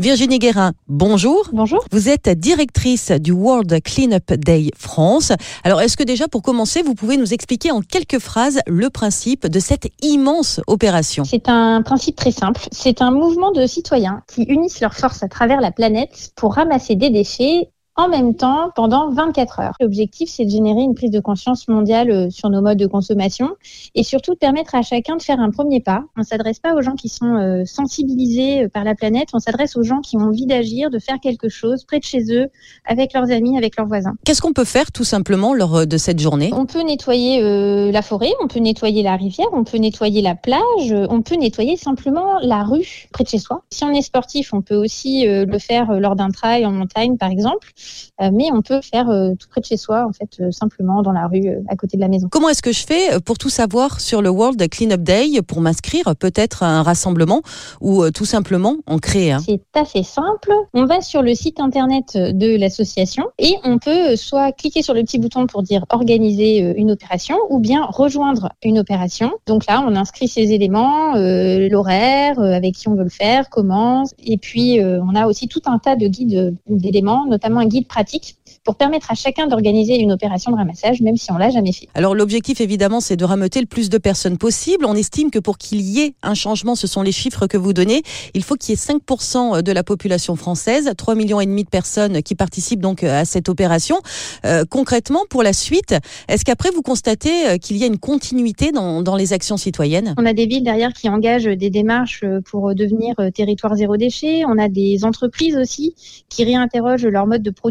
Virginie Guérin, bonjour. Bonjour. Vous êtes directrice du World Cleanup Day France. Alors, est-ce que déjà, pour commencer, vous pouvez nous expliquer en quelques phrases le principe de cette immense opération? C'est un principe très simple. C'est un mouvement de citoyens qui unissent leurs forces à travers la planète pour ramasser des déchets en même temps pendant 24 heures. L'objectif, c'est de générer une prise de conscience mondiale euh, sur nos modes de consommation et surtout de permettre à chacun de faire un premier pas. On ne s'adresse pas aux gens qui sont euh, sensibilisés euh, par la planète, on s'adresse aux gens qui ont envie d'agir, de faire quelque chose près de chez eux, avec leurs amis, avec leurs voisins. Qu'est-ce qu'on peut faire tout simplement lors de cette journée? On peut nettoyer euh, la forêt, on peut nettoyer la rivière, on peut nettoyer la plage, on peut nettoyer simplement la rue près de chez soi. Si on est sportif, on peut aussi euh, le faire lors d'un trail en montagne, par exemple. Euh, mais on peut faire euh, tout près de chez soi, en fait, euh, simplement dans la rue à côté de la maison. Comment est-ce que je fais pour tout savoir sur le World Cleanup Day, pour m'inscrire peut-être à un rassemblement ou tout simplement en créer un? C'est assez simple. On va sur le site internet de l'association et on peut soit cliquer sur le petit bouton pour dire organiser une opération ou bien rejoindre une opération. Donc là, on inscrit ces éléments, euh, l'horaire, euh, avec qui on veut le faire, comment. Et puis, euh, on a aussi tout un tas de guides d'éléments, notamment un guide pratique pour permettre à chacun d'organiser une opération de ramassage, même si on l'a jamais fait. Alors l'objectif évidemment c'est de rameuter le plus de personnes possible. On estime que pour qu'il y ait un changement, ce sont les chiffres que vous donnez, il faut qu'il y ait 5% de la population française, 3 millions et demi de personnes qui participent donc à cette opération. Euh, concrètement, pour la suite, est-ce qu'après vous constatez euh, qu'il y a une continuité dans, dans les actions citoyennes? On a des villes derrière qui engagent des démarches pour devenir territoire zéro déchet. On a des entreprises aussi qui réinterrogent leur mode de production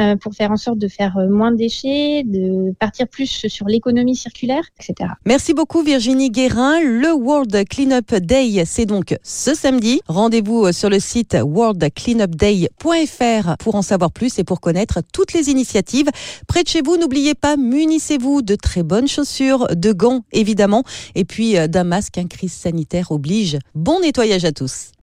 euh, pour faire en sorte de faire moins de déchets, de partir plus sur l'économie circulaire, etc. Merci beaucoup Virginie Guérin. Le World Cleanup Day, c'est donc ce samedi. Rendez-vous sur le site worldcleanupday.fr pour en savoir plus et pour connaître toutes les initiatives. Près de chez vous, n'oubliez pas, munissez-vous de très bonnes chaussures, de gants évidemment, et puis d'un masque, un crise sanitaire oblige. Bon nettoyage à tous.